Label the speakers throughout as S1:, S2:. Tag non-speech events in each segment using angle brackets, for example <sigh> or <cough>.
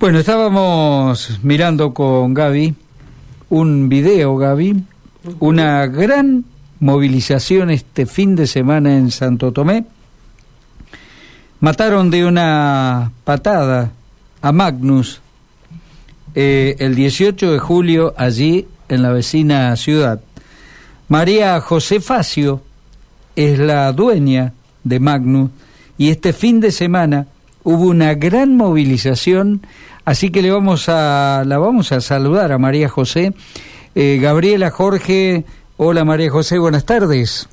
S1: Bueno, estábamos mirando con Gaby un video, Gaby, una gran movilización este fin de semana en Santo Tomé. Mataron de una patada a Magnus eh, el 18 de julio allí en la vecina ciudad. María José Facio es la dueña de Magnus y este fin de semana hubo una gran movilización, así que le vamos a la vamos a saludar a María José. Eh, Gabriela Jorge, hola María José, buenas tardes.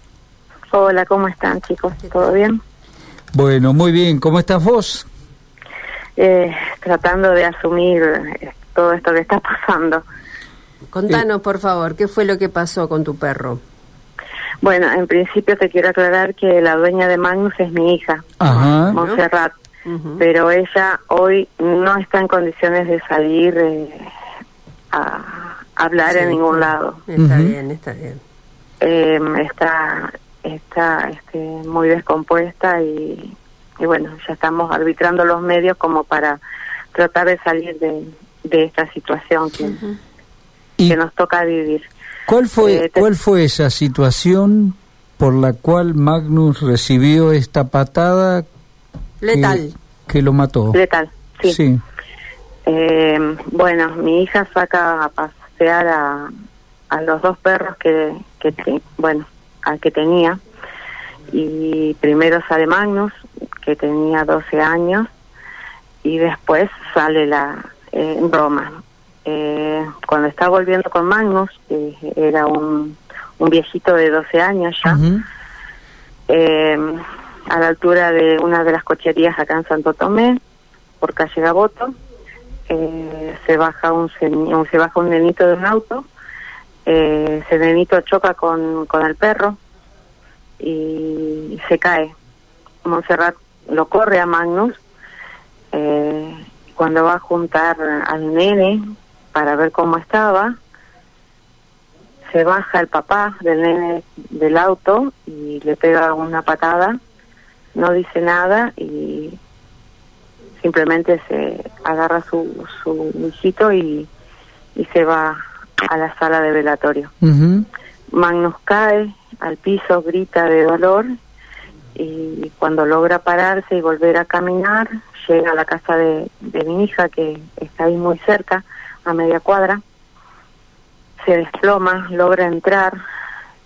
S2: Hola, ¿cómo están chicos? ¿Todo bien?
S1: Bueno, muy bien, ¿cómo estás vos?
S2: Eh, tratando de asumir eh, todo esto que está <laughs> pasando.
S3: Contanos, por favor, ¿qué fue lo que pasó con tu perro?
S2: Bueno, en principio te quiero aclarar que la dueña de Magnus es mi hija,
S1: Ajá.
S2: Montserrat, pero ella hoy no está en condiciones de salir eh, a hablar
S3: Sí,
S2: en ningún
S3: está-
S2: lado.
S3: Está bien, está bien.
S2: Eh, está está este, muy descompuesta y, y bueno, ya estamos arbitrando los medios como para tratar de salir de, de esta situación que,
S1: ¿Y
S2: que nos toca vivir.
S1: cuál fue
S2: eh, te-
S1: cuál fue esa situación por la cual Magnus recibió esta patada
S3: Letal.
S1: que, lo mató?
S2: Letal, sí.
S1: sí.
S2: Eh, bueno, mi hija saca a pasear a, a los dos perros que, que te- bueno, al que tenía. Y primero sale Magnus, que tenía 12 años, y después sale la eh, Roma. Eh, cuando está volviendo con Magnus, que era un, un viejito de 12 años ya, eh, a la altura de una de las cocherías acá en Santo Tomé, por calle Gaboto, eh, se baja un se baja un nenito de un auto, eh, ese nenito choca con, con el perro y se cae. Montserrat lo corre a Magnus eh, cuando va a juntar al nene para ver cómo estaba, se baja el papá del nene del auto y le pega una patada, no dice nada y simplemente se agarra su, su hijito y, y se va a la sala de velatorio. Magnus cae al piso, grita de dolor y cuando logra pararse y volver a caminar, llega a la casa de, de mi hija que está ahí muy cerca, a media cuadra, se desploma, logra entrar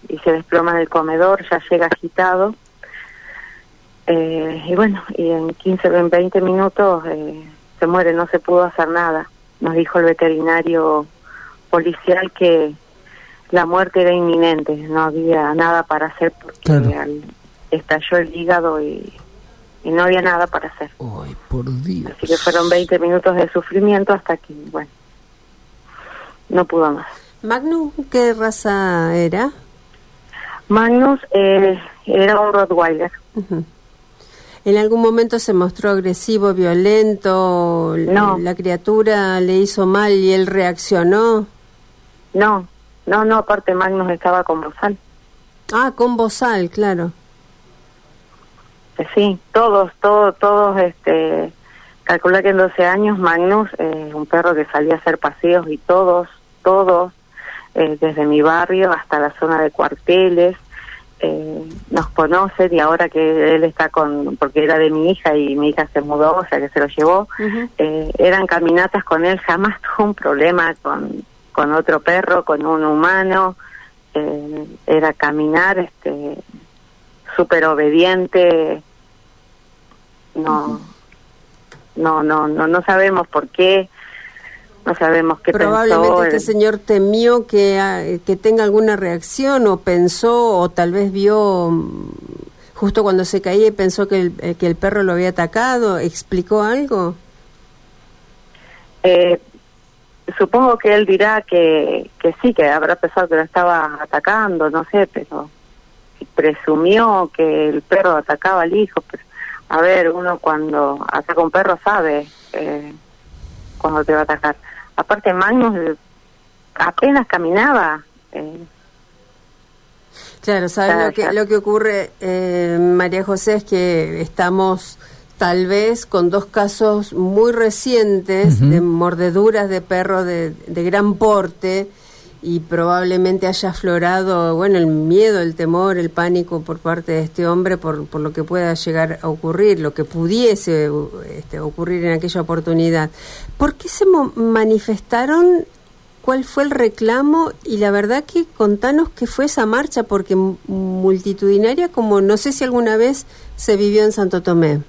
S2: y se desploma en el comedor, ya llega agitado. Eh, y bueno, y en 15 o 20 minutos eh, se muere, no se pudo hacer nada. Nos dijo el veterinario policial que la muerte era inminente, no había nada para hacer porque
S1: Claro.
S2: al- estalló el hígado y, y no había nada para hacer.
S1: Ay, por Dios.
S2: Así que fueron 20 minutos de sufrimiento hasta que, bueno, no pudo más.
S3: Magnus, ¿qué raza era?
S2: Magnus eh, era un Rottweiler.
S3: Ujú. ¿En algún momento se mostró agresivo, violento?
S2: No.
S3: ¿La criatura le hizo mal y él reaccionó?
S2: No, no, no, aparte Magnus estaba con bozal.
S3: Ah, con bozal, claro.
S2: Eh, Sí, todos, todos, todos, este, calcula que en 12 años Magnus, eh, un perro que salía a hacer paseos y todos, todos, eh, desde mi barrio hasta la zona de cuarteles, eh, nos conocen y ahora que él está con, porque era de mi hija y mi hija se mudó, o sea que se lo llevó, eh, eran caminatas con él, jamás tuvo un problema con, con otro perro, con un humano, eh, era caminar, este, súper obediente, no, no, no, no, no sabemos por qué, no sabemos qué
S3: Probablemente
S2: pensó,
S3: este
S2: eh,
S3: señor temió que, ah, que tenga alguna reacción o pensó o tal vez vio mm, justo cuando se caía y pensó que el, eh, que el perro lo había atacado. ¿Explicó algo?
S2: Eh, supongo que él dirá que, que sí, que habrá pensado que lo estaba atacando, no sé, pero presumió que el perro atacaba al hijo. Pero, a ver, uno cuando ataca a un perro sabe eh, cuando te va a atacar. Aparte, Magnus apenas caminaba. Eh,
S3: Claro, ¿sabes
S2: Ya,
S3: lo que, lo que ocurre, eh, María José, es que estamos tal vez con dos casos muy recientes de mordeduras de perro de, de, gran porte y probablemente haya aflorado, bueno, el miedo, el temor, el pánico por parte de este hombre por, por lo que pueda llegar a ocurrir, lo que pudiese este, ocurrir en aquella oportunidad. ¿Por qué se manifestaron? ¿Cuál fue el reclamo? Y la verdad que contanos qué fue esa marcha, porque multitudinaria como no sé si alguna vez se vivió en Santo Tomé.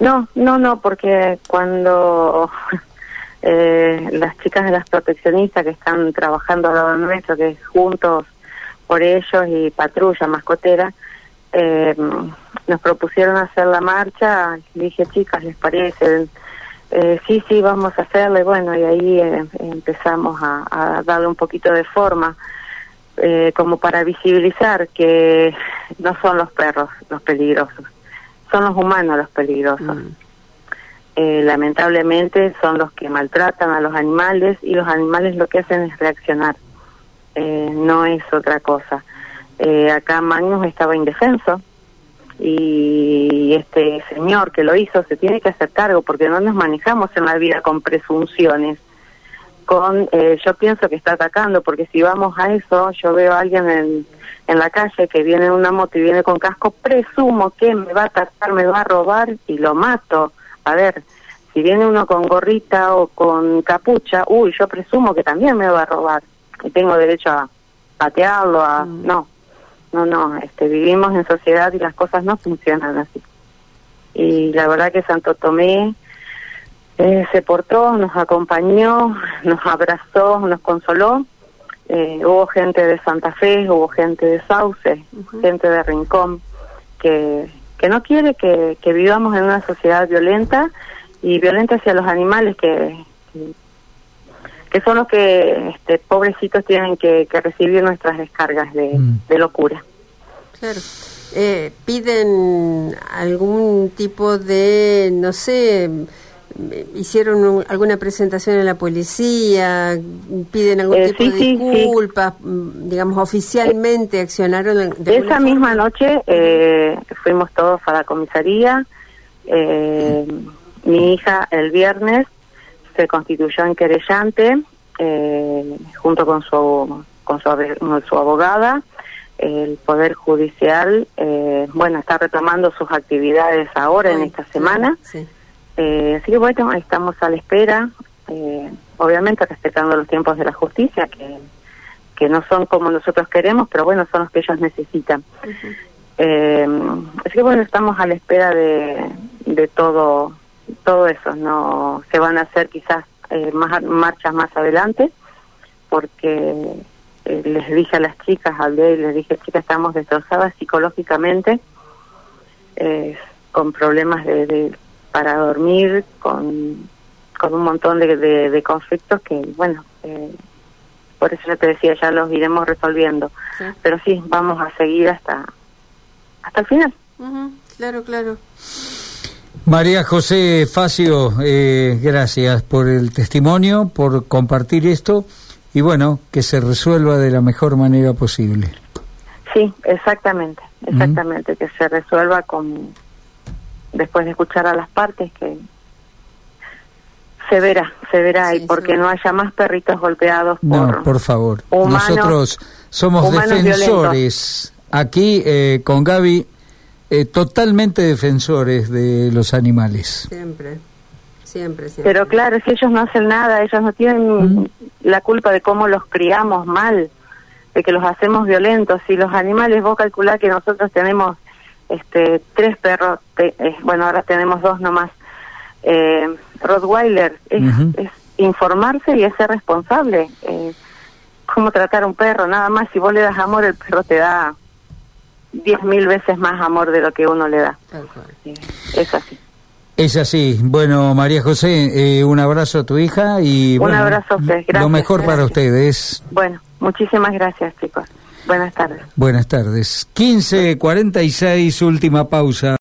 S2: No, no, no, porque cuando eh, las chicas de las proteccionistas que están trabajando al lado nuestro, que es juntos por ellos y patrulla mascotera, eh, nos propusieron hacer la marcha, dije, chicas, ¿les parece? Eh, sí, sí, vamos a hacerla, y bueno, y ahí eh, empezamos a, darle un poquito de forma, eh, como para visibilizar que no son los perros los peligrosos, son los humanos los peligrosos. Mm. Eh, lamentablemente son los que maltratan a los animales y los animales lo que hacen es reaccionar, eh, no es otra cosa. Eh, acá Magnus estaba indefenso y este señor que lo hizo se tiene que hacer cargo porque no nos manejamos en la vida con presunciones. Con, eh, yo pienso que está atacando porque si vamos a eso, yo veo a alguien en en la calle que viene en una moto y viene con casco, presumo que me va a atacar, me va a robar y lo mato. A ver, si viene uno con gorrita o con capucha, uy, yo presumo que también me va a robar y tengo derecho a patearlo, a... Mm. No, no, no, este, vivimos en sociedad y las cosas no funcionan así. Y la verdad que Santo Tomé eh, se portó, nos acompañó, <laughs> nos abrazó, nos consoló eh, hubo gente de Santa Fe, hubo gente de Sauce, gente de Rincón, que, que no quiere que, que, vivamos en una sociedad violenta y violenta hacia los animales que, que, son los que este, pobrecitos tienen que, que recibir nuestras descargas de, mm. de locura.
S3: Claro. Eh, ¿Piden algún tipo de, no sé, hicieron alguna presentación en la policía, piden algún eh, tipo de disculpas, mm, digamos, oficialmente accionaron.
S2: De Esa misma noche eh, fuimos todos a la comisaría. Eh, mi hija el viernes se constituyó en querellante junto con su con su, abogada. El Poder Judicial, bueno, está retomando sus actividades ahora en esta semana. Sí eh, así que bueno, estamos a la espera, eh, obviamente respetando los tiempos de la justicia, que, que no son como nosotros queremos, pero bueno, son los que ellos necesitan. eh, así que bueno, estamos a la espera de, de todo, todo eso. No se van a hacer quizás eh, más marchas más adelante, porque eh, les dije a las chicas, al día y les dije, chicas, estamos destrozadas psicológicamente, eh, con problemas de, de para dormir con, con un montón de, de, conflictos que, bueno, eh, por eso ya te decía, ya los iremos resolviendo. Pero sí, vamos a seguir hasta, hasta el final.
S3: Claro, claro.
S1: María José Facio, eh, gracias por el testimonio, por compartir esto y bueno, que se resuelva de la mejor manera posible.
S2: Sí, exactamente, exactamente, que se resuelva con, después de escuchar a las partes que se verá, se verá y porque no haya más perritos golpeados por
S1: No, por favor. Nosotros somos defensores aquí eh, con Gaby eh, totalmente defensores de los animales.
S3: Siempre. Siempre, siempre.
S2: Pero claro, si ellos no hacen nada, ellos no tienen la culpa de cómo los criamos mal, de que los hacemos violentos. Si los animales, vos calculás que nosotros tenemos este tres perros, eh, bueno, ahora tenemos dos nomás. Eh, Rottweiler es, es, informarse y es ser responsable. Eh, cómo tratar a un perro, nada más. Si vos le das amor, el perro te da diez mil veces más amor de lo que uno le da. Es así.
S1: Es así. Bueno, María José, eh, un abrazo a tu hija y
S2: un abrazo a usted.
S1: lo mejor para ustedes.
S2: Bueno, muchísimas gracias, chicos. Buenas tardes.
S1: Buenas tardes. 15.46, última pausa.